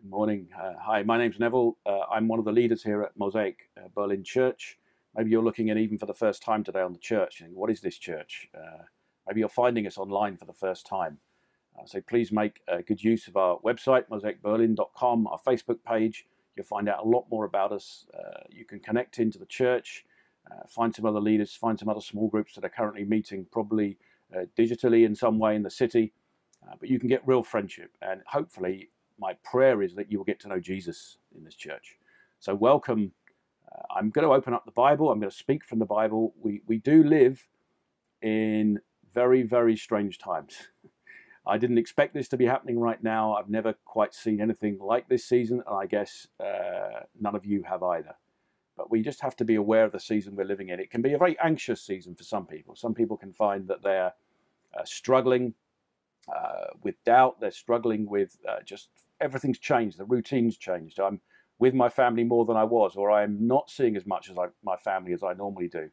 Good morning. Uh, hi, my name's Neville. Uh, I'm one of the leaders here at Mosaic uh, Berlin Church. Maybe you're looking in even for the first time today on the church. What is this church? Uh, maybe you're finding us online for the first time. Uh, so please make good use of our website, mosaicberlin.com, our Facebook page. You'll find out a lot more about us. Uh, you can connect into the church, find some other leaders, find some other small groups that are currently meeting, probably digitally in some way in the city. but you can get real friendship and hopefully my prayer is that you will get to know Jesus in this church. So, welcome. Uh, I'm going to open up the Bible. I'm going to speak from the Bible. We, we do live in very, very strange times. I didn't expect this to be happening right now. I've never quite seen anything like this season, and I guess uh, none of you have either. But we just have to be aware of the season we're living in. It can be a very anxious season for some people. Some people can find that they're uh, struggling uh, with doubt, they're struggling with uh, just everything's changed. The routine's changed. I'm with my family more than I was, or I'm not seeing as much as I, my family as I normally do.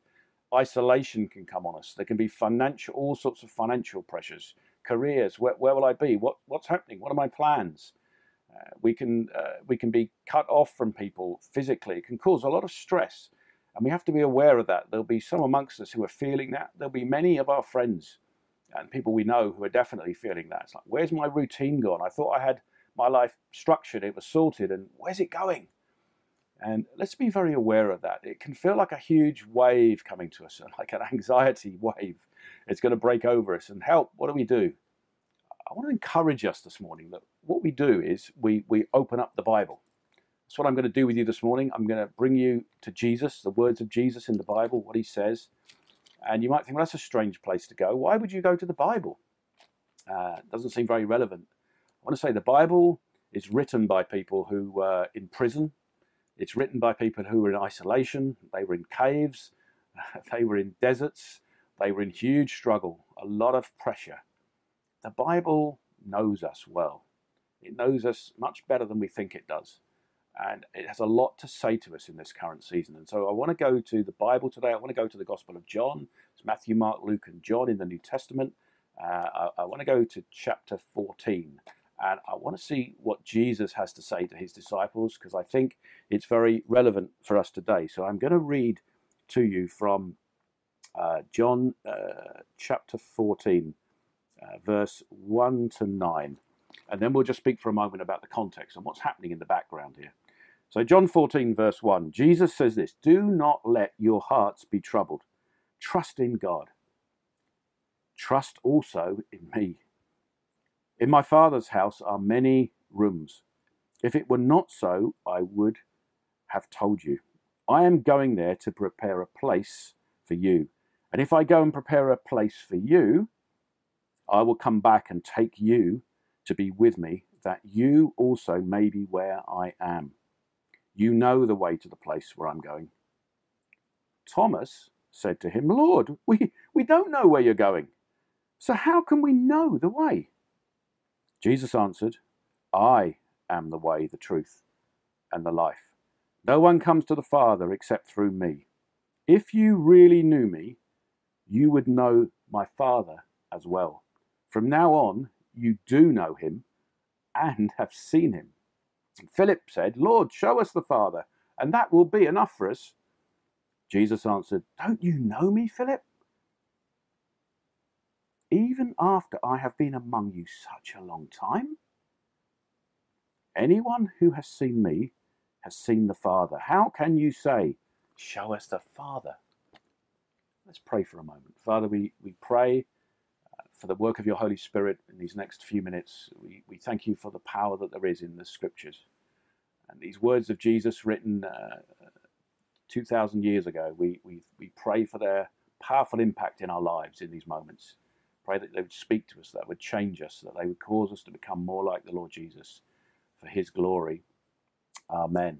Isolation can come on us. There can be financial, all sorts of financial pressures, careers. Where, where will I be? What, what's happening? What are my plans? Uh, we can uh, we can be cut off from people physically. It can cause a lot of stress, and we have to be aware of that. There'll be some amongst us who are feeling that. There'll be many of our friends and people we know who are definitely feeling that. It's like, where's my routine gone? I thought I had my life structured, it was sorted, and where's it going? And let's be very aware of that. It can feel like a huge wave coming to us, like an anxiety wave. It's going to break over us. And help, what do we do? I want to encourage us this morning that what we do is we, we open up the Bible. That's what I'm going to do with you this morning. I'm going to bring you to Jesus, the words of Jesus in the Bible, what he says. And you might think, well, that's a strange place to go. Why would you go to the Bible? Uh, doesn't seem very relevant. I want to say the Bible is written by people who were in prison. It's written by people who were in isolation. They were in caves. They were in deserts. They were in huge struggle, a lot of pressure. The Bible knows us well. It knows us much better than we think it does. And it has a lot to say to us in this current season. And so I want to go to the Bible today. I want to go to the Gospel of John. It's Matthew, Mark, Luke, and John in the New Testament. Uh, I, I want to go to chapter 14. And I want to see what Jesus has to say to his disciples because I think it's very relevant for us today. So I'm going to read to you from uh, John uh, chapter 14, uh, verse 1 to 9. And then we'll just speak for a moment about the context and what's happening in the background here. So, John 14, verse 1, Jesus says this Do not let your hearts be troubled. Trust in God. Trust also in me. In my Father's house are many rooms. If it were not so, I would have told you. I am going there to prepare a place for you. And if I go and prepare a place for you, I will come back and take you to be with me, that you also may be where I am. You know the way to the place where I'm going. Thomas said to him, Lord, we, we don't know where you're going. So how can we know the way? Jesus answered, I am the way, the truth, and the life. No one comes to the Father except through me. If you really knew me, you would know my Father as well. From now on, you do know him and have seen him. Philip said, Lord, show us the Father, and that will be enough for us. Jesus answered, Don't you know me, Philip? even after I have been among you such a long time? Anyone who has seen me has seen the Father. How can you say, Show us the Father? Let's pray for a moment. Father, we, we pray uh, for the work of your Holy Spirit in these next few minutes. We, we thank you for the power that there is in the scriptures. And these words of Jesus written uh, 2,000 years ago, we, we, we pray for their powerful impact in our lives in these moments. Pray that they would speak to us, that would change us, that they would cause us to become more like the Lord Jesus for his glory. Amen.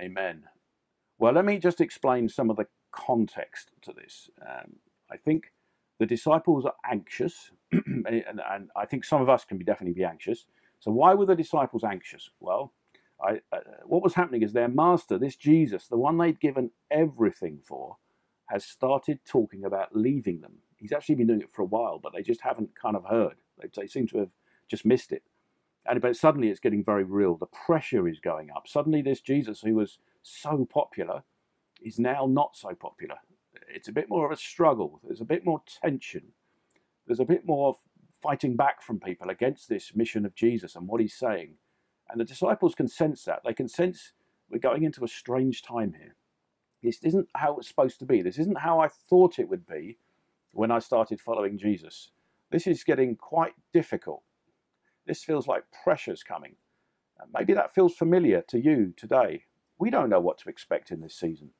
Amen. Well, let me just explain some of the context to this. Um, I think the disciples are anxious, and, and, I think some of us can be definitely be anxious. So, why were the disciples anxious? Well, I, uh, what was happening is their master, this Jesus, the one they'd given everything for, has started talking about leaving them he's actually been doing it for a while, but they just haven't kind of heard. They, they seem to have just missed it. And but suddenly it's getting very real. The pressure is going up. Suddenly this Jesus who was so popular is now not so popular. It's a bit more of a struggle. There's a bit more tension. There's a bit more fighting back from people against this mission of Jesus and what he's saying. And the disciples can sense that. They can sense we're going into a strange time here. This isn't how it's supposed to be. This isn't how I thought it would be when I started following Jesus. This is getting quite difficult. This feels like pressure's coming. maybe that feels familiar to you today. We don't know what to expect in this season.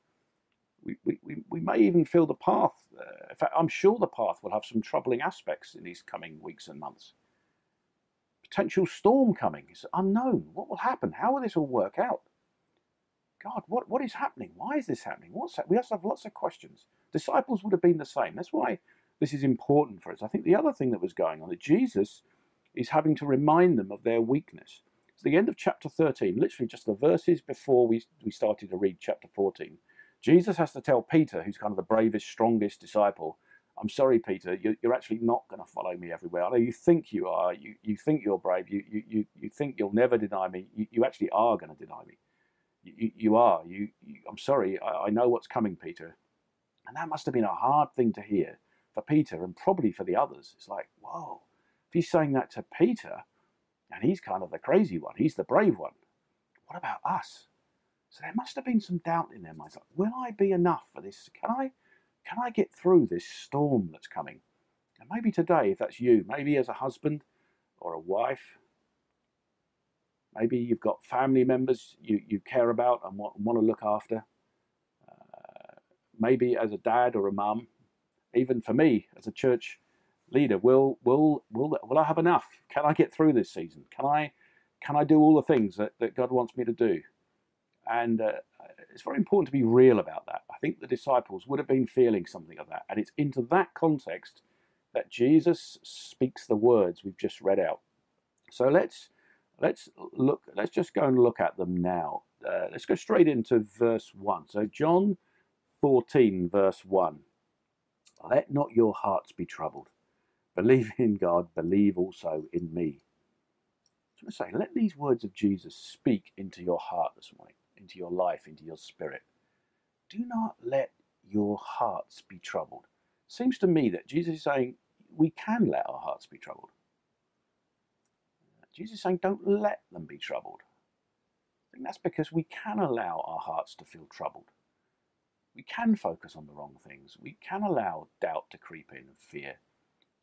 We, we, we may even feel the path. Uh, in fact, I'm sure the path will have some troubling aspects in these coming weeks and months. Potential storm coming is unknown. What will happen? How will this all work out? God, what, what is happening? Why is this happening? What's that? We also have lots of questions. Disciples would have been the same. That's why this is important for us. I think the other thing that was going on that Jesus is having to remind them of their weakness. It's the end of chapter 13, literally just the verses before we, we started to read chapter 14. Jesus has to tell Peter, who's kind of the bravest, strongest disciple, I'm sorry, Peter, you're, you're actually not going to follow me everywhere. I know you think you are, you, you think you're brave, you, you, you you think you'll never deny me, you, you actually are going to deny me. You, you are. You, you, I'm sorry, I, I know what's coming, Peter. And that must have been a hard thing to hear for Peter and probably for the others. It's like, whoa, if he's saying that to Peter, and he's kind of the crazy one, he's the brave one, what about us? So there must have been some doubt in their minds. Like, will I be enough for this? Can I, can I get through this storm that's coming? And maybe today, if that's you, maybe as a husband or a wife, maybe you've got family members you, you care about and want, want to look after. Uh, maybe as a dad or a mum, even for me as a church leader, will will will will I have enough? Can I get through this season? Can I can I do all the things that, that God wants me to do? And uh, it's very important to be real about that. I think the disciples would have been feeling something of that. And it's into that context that Jesus speaks the words we've just read out. So let's let's look let's just go and look at them now. Uh, let's go straight into verse 1. So John 14 verse 1. Let not your hearts be troubled. Believe in God, believe also in me. I going to say, let these words of Jesus speak into your heart this morning into your life, into your spirit. Do not let your hearts be troubled. Seems to me that Jesus is saying we can let our hearts be troubled. Jesus is saying don't let them be troubled. I think that's because we can allow our hearts to feel troubled. We can focus on the wrong things. We can allow doubt to creep in and fear.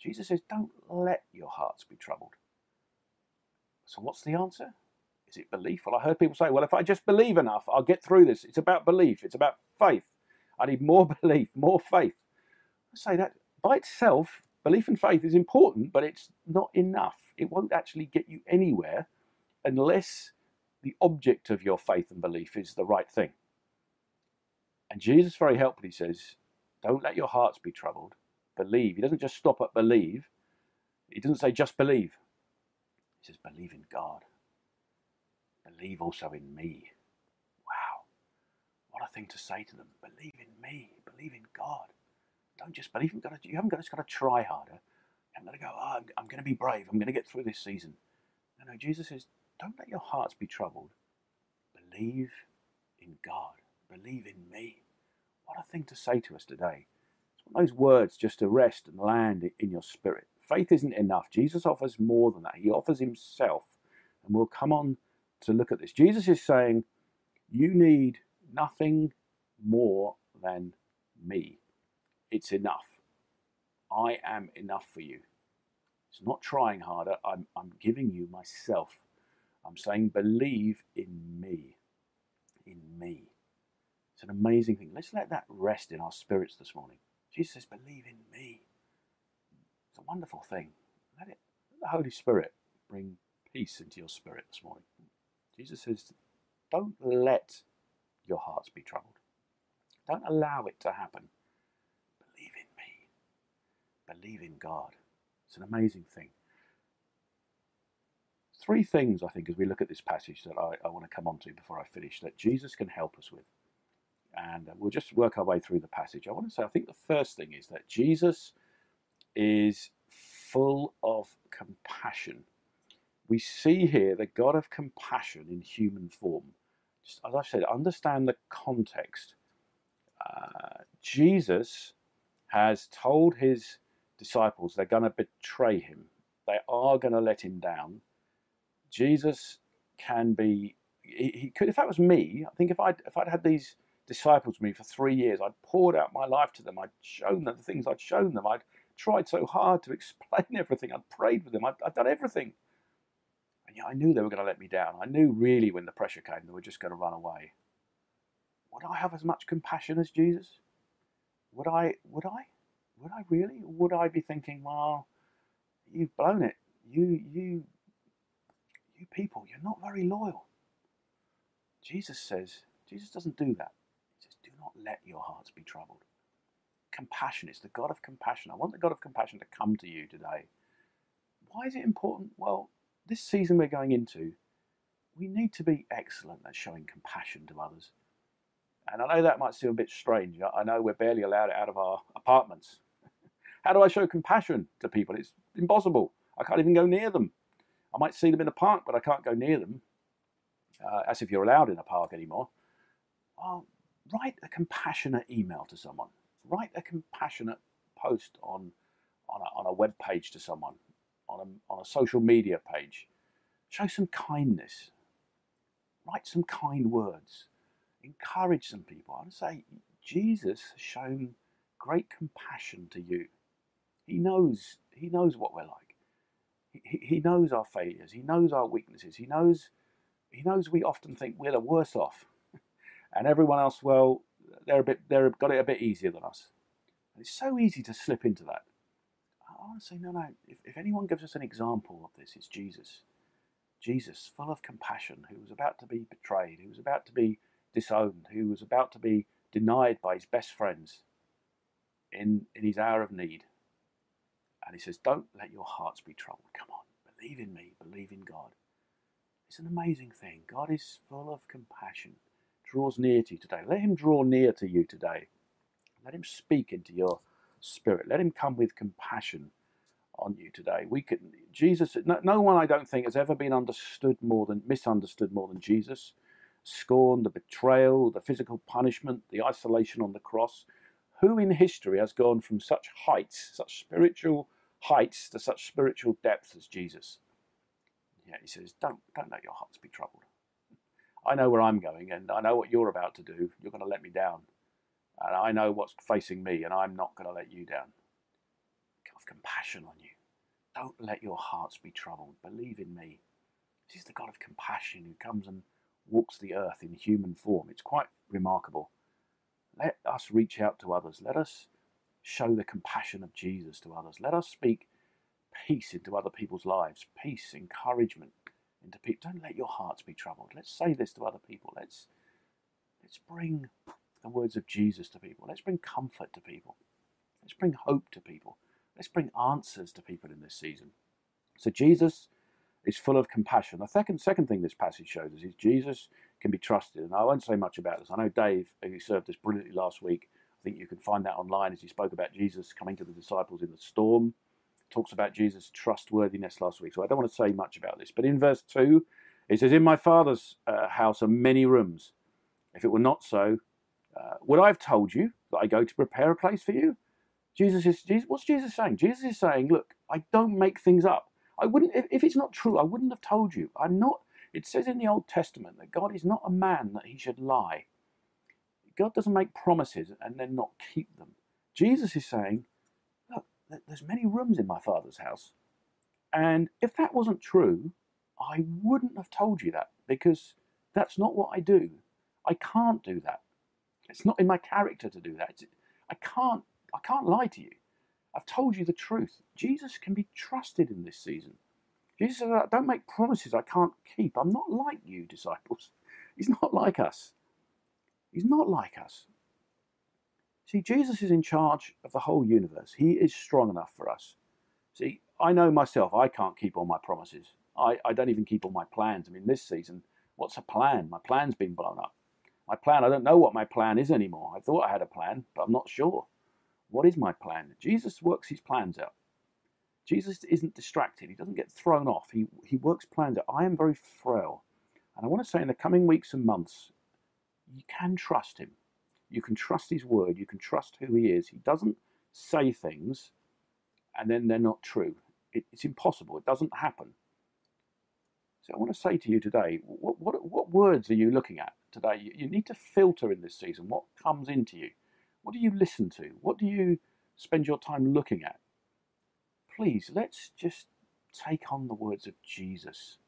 Jesus says, don't let your hearts be troubled. So, what's the answer? Is it belief? Well, I heard people say, well, if I just believe enough, I'll get through this. It's about belief, it's about faith. I need more belief, more faith. I say that by itself, belief and faith is important, but it's not enough. It won't actually get you anywhere unless the object of your faith and belief is the right thing. And Jesus very helpfully says, don't let your hearts be troubled. Believe. He doesn't just stop at believe. He doesn't say just believe. He says, believe in God believe also in me. Wow. What a thing to say to them. Believe in me. Believe in God. Don't just believe in God. You haven't just got to try harder. You haven't got to go, oh, I'm, I'm going to be brave. I'm going to get through this season. No, no, Jesus says, don't let your hearts be troubled. Believe in God. Believe in me. What a thing to say to us today. It's one of those words just to rest and land in your spirit. Faith isn't enough. Jesus offers more than that. He offers himself. And we'll come on to look at this. Jesus is saying, You need nothing more than me. It's enough. I am enough for you. It's not trying harder. I'm, I'm giving you myself. I'm saying, believe in me. In me. It's an amazing thing. Let's let that rest in our spirits this morning. Jesus says, believe in me. It's a wonderful thing. Let it, let the Holy Spirit bring peace into your spirit this morning. Jesus says, don't let your hearts be troubled. Don't allow it to happen. Believe in me. Believe in God. It's an amazing thing. Three things, I think, as we look at this passage that I, I want to come on to before I finish, that Jesus can help us with. And uh, we'll just work our way through the passage. I want to say, I think the first thing is that Jesus is full of compassion we see here the God of compassion in human form. Just as I said, understand the context. Uh, Jesus has told his disciples they're going to betray him, they are going to let him down. Jesus can be, he, he, could, if that was me, I think if I'd, if I'd had these disciples with me for three years, I'd poured out my life to them, I'd shown them the things I'd shown them, I'd tried so hard to explain everything, I'd prayed with them, I'd, I'd done everything. And yet I knew they were going to let me down. I knew really when the pressure came, they were just going to run away. Would I have as much compassion as Jesus? Would I? Would I? Would I really? would I be thinking, well, you've blown it. You, you, you people, you're not very loyal. Jesus says, Jesus doesn't do that. He says, do not let your hearts be troubled. Compassion, it's the God of compassion. I want the God of compassion to come to you today. Why is it important? Well, this season we're going into, we need to be excellent at showing compassion to others. And I know that might seem a bit strange. I know we're barely allowed out of our apartments. How do I show compassion to people? It's impossible. I can't even go near them. I might see them in a park, but I can't go near them, uh, as if you're allowed in a park anymore. Well, write a compassionate email to someone. Write a compassionate post on, on, a, on a web page to someone on a, on a social media page. Show some kindness. Write some kind words. Encourage some people. I would say Jesus has shown great compassion to you. He knows, he knows what we're like. He, he knows our failures. He knows our weaknesses. He knows, he knows we often think we're the worse off. and everyone else, well, they're a bit, they've got it a bit easier than us. And it's so easy to slip into that. Say, no, no. If, if anyone gives us an example of this, it's Jesus. Jesus, full of compassion, who was about to be betrayed, who was about to be disowned, who was about to be denied by his best friends in, in his hour of need. And he says, Don't let your hearts be troubled. Come on, believe in me, believe in God. It's an amazing thing. God is full of compassion, draws near to you today. Let him draw near to you today. Let him speak into your Spirit. Let him come with compassion on you today. We could Jesus. No, no, one I don't think has ever been understood more than misunderstood more than Jesus. Scorn, the betrayal, the physical punishment, the isolation on the cross. Who in history has gone from such heights, such spiritual heights, to such spiritual depths as Jesus? Yeah, he says, don't don't let your hearts be troubled. I know where I'm going, and I know what you're about to do. You're going to let me down. And I know what's facing me, and I'm not going to let you down. Compassion on you. Don't let your hearts be troubled. Believe in me. This is the God of compassion who comes and walks the earth in human form. It's quite remarkable. Let us reach out to others. Let us show the compassion of Jesus to others. Let us speak peace into other people's lives, peace, encouragement into people. Don't let your hearts be troubled. Let's say this to other people. Let's let's bring the words of Jesus to people. Let's bring comfort to people. Let's bring hope to people. Let's bring answers to people in this season. So Jesus is full of compassion. The second, second thing this passage shows us is Jesus can be trusted. And I won't say much about this. I know Dave, who served us brilliantly last week, I think you can find that online as he spoke about Jesus coming to the disciples in the storm. Talks about Jesus' trustworthiness last week. So I don't want to say much about this. But in verse 2, it says, In my Father's uh, house are many rooms. If it were not so, uh, would I have told you that I go to prepare a place for you? Jesus is, Jesus, what's Jesus saying? Jesus is saying, look, I don't make things up. I wouldn't, if, if it's not true, I wouldn't have told you. I'm not, it says in the Old Testament that God is not a man that he should lie. God doesn't make promises and then not keep them. Jesus is saying, look, there's many rooms in my Father's house. And if that wasn't true, I wouldn't have told you that because that's not what I do. I can't do that. It's not in my character to do that. I can't. I can't lie to you. I've told you the truth. Jesus can be trusted in this season. Jesus says, uh, "Don't make promises I can't keep." I'm not like you, disciples. He's not like us. He's not like us. See, Jesus is in charge of the whole universe. He is strong enough for us. See, I know myself, I can't keep all my promises. I, I don't even keep all my plans. I mean, this season, what's a plan? My plan's been blown up. My plan, I don't know what my plan is anymore. I thought I had a plan, but I'm not sure. What is my plan? Jesus works his plans out. Jesus isn't distracted. He doesn't get thrown off. He, he works plans out. I am very frail. And I want to say in the coming weeks and months, you can trust him. You can trust his word. You can trust who he is. He doesn't say things and then they're not true. It, it's impossible. It doesn't happen. So I want to say to you today, what, what, what words are you looking at today? You, you need to filter in this season what comes into you. What do you listen to? What do you spend your time looking at? please, let's just take on the words of Jesus.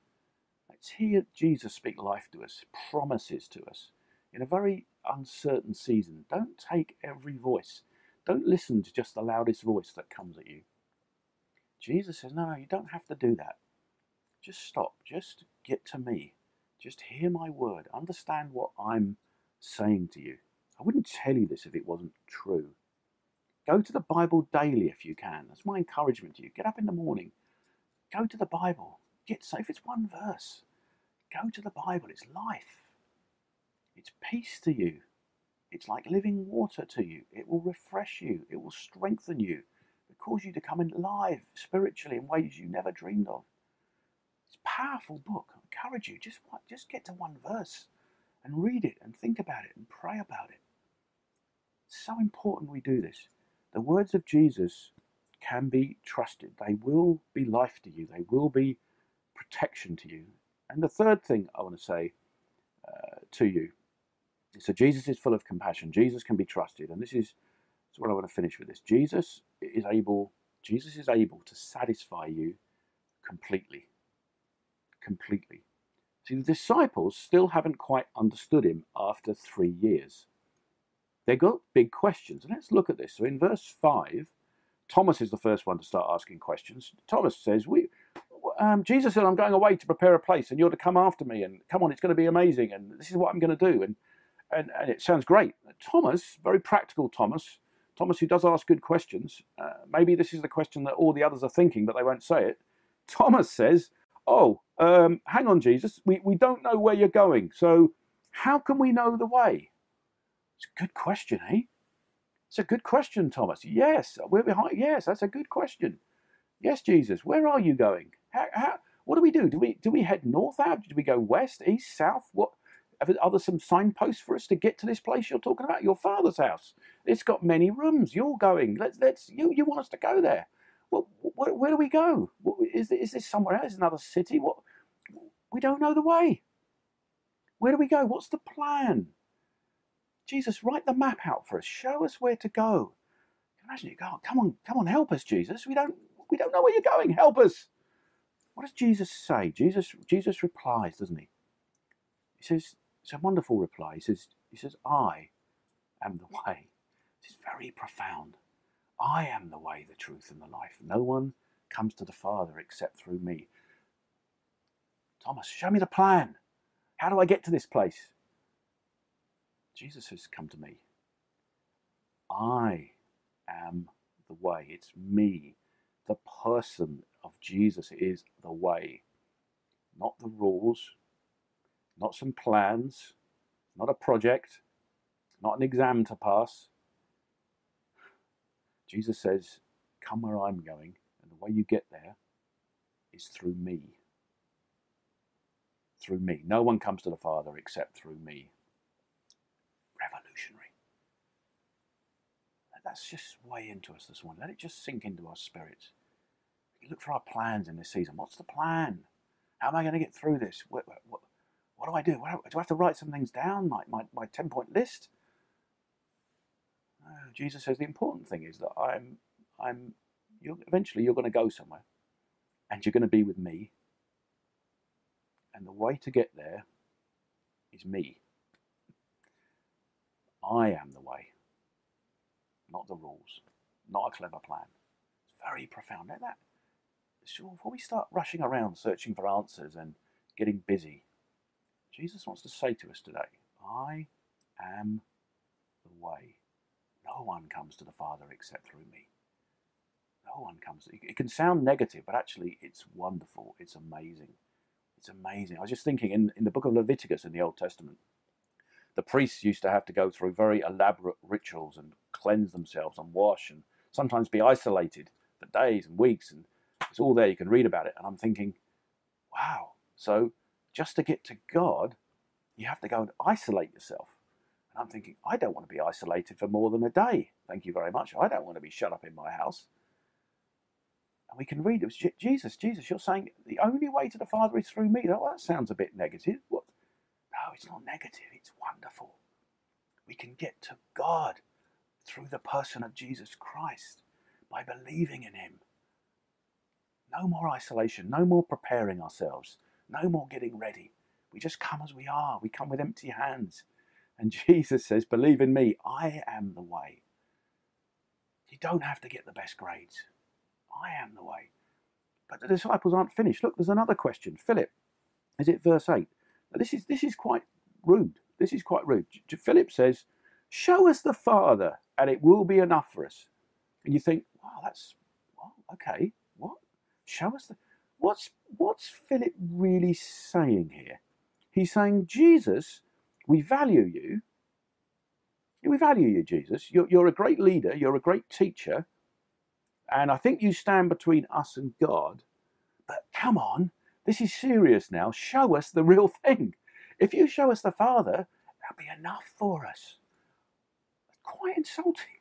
Let's hear Jesus speak life to us, promises to us in a very uncertain season. Don't take every voice. Don't listen to just the loudest voice that comes at you. Jesus says, No, no, you don't have to do that. Just stop. Just get to me. Just hear my word. Understand what I'm saying to you. I wouldn't tell you this if it wasn't true. Go to the Bible daily if you can. That's my encouragement to you. Get up in the morning. Go to the Bible. Get safe. It's one verse. Go to the Bible. It's life. It's peace to you. It's like living water to you. It will refresh you. It will strengthen you. It cause you to come alive spiritually in ways you never dreamed of. It's a powerful book. I encourage you. Just, just get to one verse and read it and think about it and pray about it. So important we do this. The words of Jesus can be trusted. They will be life to you. They will be protection to you. And the third thing I want to say uh, to you so, Jesus is full of compassion. Jesus can be trusted. And this is, this is what I want to finish with this. Jesus is able, Jesus is able to satisfy you completely. Completely. See, the disciples still haven't quite understood him after three years. They've got big questions. Let's look at this. So in verse 5, Thomas is the first one to start asking questions. Thomas says, "We, um, Jesus said, I'm going away to prepare a place, and you're to come after me, and come on, it's going to be amazing, and this is what I'm going to do. And, and, and it sounds great. Thomas, very practical Thomas, Thomas who does ask good questions, uh, maybe this is the question that all the others are thinking, but they won't say it. Thomas says, Oh, um, hang on, Jesus, we, we don't know where you're going, so how can we know the way? It's a good question, eh? It's a good question, Thomas. Yes, we're behind. Yes, that's a good question. Yes, Jesus, where are you going? How, how, what do we do? Do we do we head north out? Do we go west, east, south? What are there some signposts for us to get to this place you're talking about? Your father's house. It's got many rooms. You're going. Let's let's you you want us to go there? Well, where, where do we go? Is is this somewhere else? Another city? What? We don't know the way. Where do we go? What's the plan? Jesus, write the map out for us. Show us where to go. Imagine you go, come on, come on, help us, Jesus. We don't we don't know where you're going. Help us. What does Jesus say? Jesus Jesus replies, doesn't he? He says, it's a wonderful reply. He says, he says, I am the way. This is very profound. I am the way, the truth, and the life. No one comes to the Father except through me. Thomas, show me the plan. How do I get to this place? Jesus has come to me. I am the way. It's me. The person of Jesus is the way. Not the rules, not some plans, not a project, not an exam to pass. Jesus says, Come where I'm going, and the way you get there is through me. Through me. No one comes to the Father except through me That's just way into us this morning. Let it just sink into our spirits. Look for our plans in this season. What's the plan? How am I going to get through this? What, what, what do I do? Do I have to write some things down, like my, my 10 point list? Uh, Jesus says the important thing is that I'm, I'm, you're, eventually you're going to go somewhere and you're going to be with me. And the way to get there is me. I am the way, not the rules, not a clever plan. It's very profound. Let that. So before we start rushing around searching for answers and getting busy, Jesus wants to say to us today, I am the way. No one comes to the Father except through me. No one comes. It can sound negative, but actually it's wonderful. It's amazing. It's amazing. I was just thinking in, in the book of Leviticus in the Old Testament, the priests used to have to go through very elaborate rituals and cleanse themselves and wash and sometimes be isolated for days and weeks and It's all there. You can read about it. And I'm thinking, wow. So just to get to God, you have to go and isolate yourself. And I'm thinking, I don't want to be isolated for more than a day. Thank you very much. I don't want to be shut up in my house. And we can read it was Jesus, Jesus, you're saying the only way to the Father is through me. Oh, that sounds a bit negative. It's not negative. It's wonderful. We can get to God through the person of Jesus Christ by believing in Him. No more isolation, no more preparing ourselves, no more getting ready. We just come as we are. We come with empty hands. And Jesus says, Believe in me, I am the way. You don't have to get the best grades. I am the way. But the disciples aren't finished. Look, there's another question. Philip, is it verse 8? This is this is quite rude. This is quite rude. Philip says, Show us the Father, and it will be enough for us. And you think, wow, that's well, okay. What? Show us the what's what's Philip really saying here? He's saying, Jesus, we value you. We value you, Jesus. You're, you're a great leader. You're a great teacher. And I think you stand between us and God. But come on, this is serious now. Show us the real thing. If you show us the Father, that'll be enough for us. Quite insulting.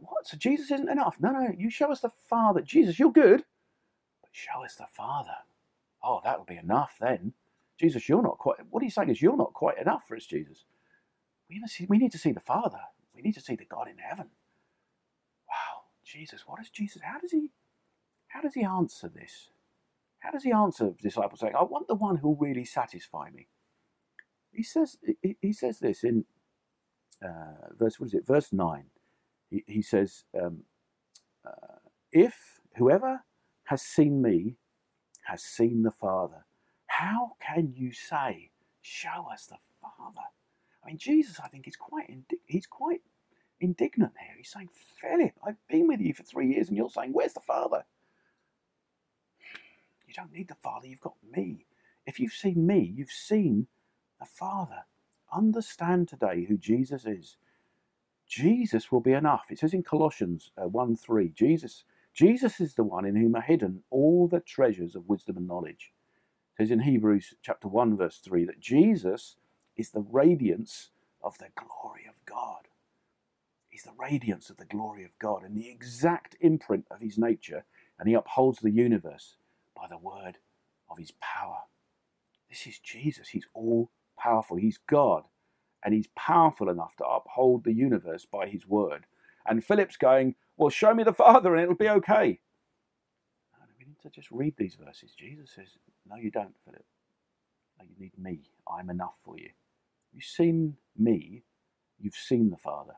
What? So Jesus isn't enough? No, no, you show us the Father. Jesus, you're good, but show us the Father. Oh, that'll be enough then. Jesus, you're not quite. What he's saying is, you're not quite enough for us, Jesus. We need see, we need to see the Father. We need to see the God in heaven. Wow, Jesus, what is Jesus? How does he? How does he answer this? How does he answer the disciples saying, "I want the one who will really satisfy me"? He says. He, he says this in uh, verse. What is it? Verse nine. He, he says, um, uh, "If whoever has seen me has seen the Father." How can you say, "Show us the Father"? I mean, Jesus, I think, is quite indi- he's quite indignant here. He's saying, "Philip, I've been with you for three years, and you're saying, where's the Father?" Don't need the Father. You've got me. If you've seen me, you've seen the Father. Understand today who Jesus is. Jesus will be enough. It says in Colossians uh, 1 3, Jesus, Jesus is the one in whom are hidden all the treasures of wisdom and knowledge It says in Hebrews chapter 1, verse 3, that Jesus is the radiance of the glory of God. He's the radiance of the glory of God and the exact imprint of his nature, and he upholds the universe by the word of his power. This is Jesus. He's all powerful. He's God, and he's powerful enough to uphold the universe by his word. And Philip's going, Well, show me the Father, and it'll be okay. we need to just read these verses. Jesus says, no, you don't, Philip. No, you need me. I'm enough for you. You've seen me, you've seen the Father.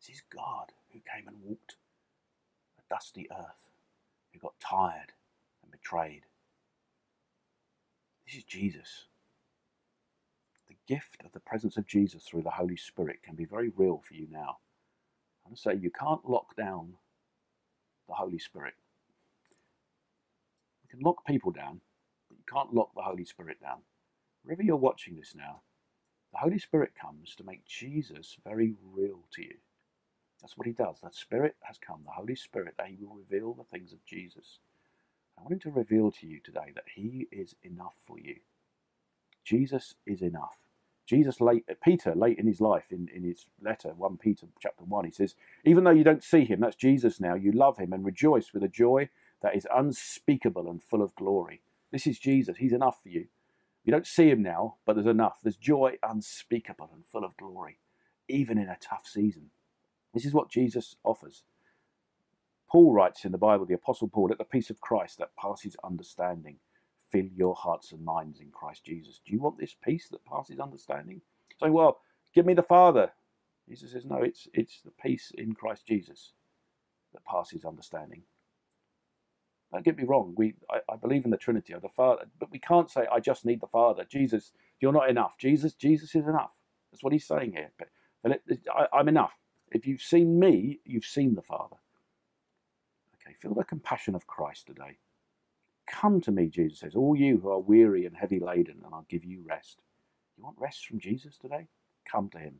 This is God who came and walked a dusty earth, who got tired and betrayed. This is Jesus. The gift of the presence of Jesus through the Holy Spirit can be very real for you now. I'm say you can't lock down the Holy Spirit You can lock people down, but you can't lock the Holy Spirit down. Wherever you're watching this now, the Holy Spirit comes to make Jesus very real to you. That's what he does. That Spirit has come, the Holy Spirit, that he will reveal the things of Jesus. I want him to reveal to you today that he is enough for you. Jesus is enough. Jesus late uh, Peter late in his life in, in his letter 1 Peter chapter 1 he says even though you don't see him that's Jesus now you love him and rejoice with a joy that is unspeakable and full of glory. This is Jesus. He's enough for you. You don't see him now, but there's enough. There's joy unspeakable and full of glory, even in a tough season. This is what Jesus offers. Paul writes in the Bible, the Apostle Paul, let the peace of Christ that passes understanding fill your hearts and minds in Christ Jesus. Do you want this peace that passes understanding? Saying, well, give me the Father. Jesus says, no, it's, it's the peace in Christ Jesus that passes understanding. Don't get me wrong. We, I, I believe in the Trinity of the Father, but we can't say, "I just need the Father." Jesus, you're not enough. Jesus, Jesus is enough. That's what he's saying here. But I, I'm enough. If you've seen me, you've seen the Father. Feel the compassion of Christ today. Come to me, Jesus says, all you who are weary and heavy laden, and I'll give you rest. You want rest from Jesus today? Come to him.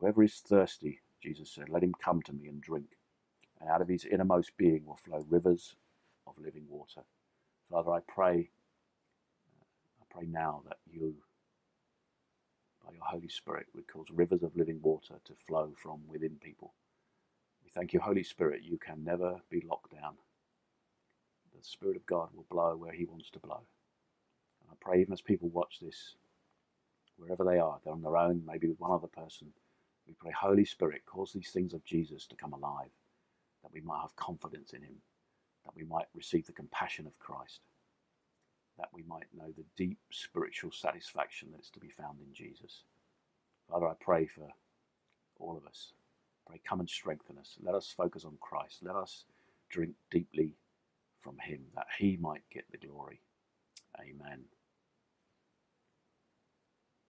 Whoever is thirsty, Jesus said, let him come to me and drink and out of his innermost being will flow rivers of living water. Father, I pray, uh, I pray now that you, by your Holy Spirit, would cause rivers of living water to flow from within people. Thank you, Holy Spirit, you can never be locked down. The Spirit of God will blow where he wants to blow. And I pray, even as people watch this, wherever they are, they're on their own, maybe with one other person, we pray, Holy Spirit, cause these things of Jesus to come alive, that we might have confidence in him, that we might receive the compassion of Christ, that we might know the deep spiritual satisfaction that is to be found in Jesus. Father, I pray for all of us. Pray, come and strengthen us. Let us focus on Christ. Let us drink deeply from him that he might get the glory. Amen.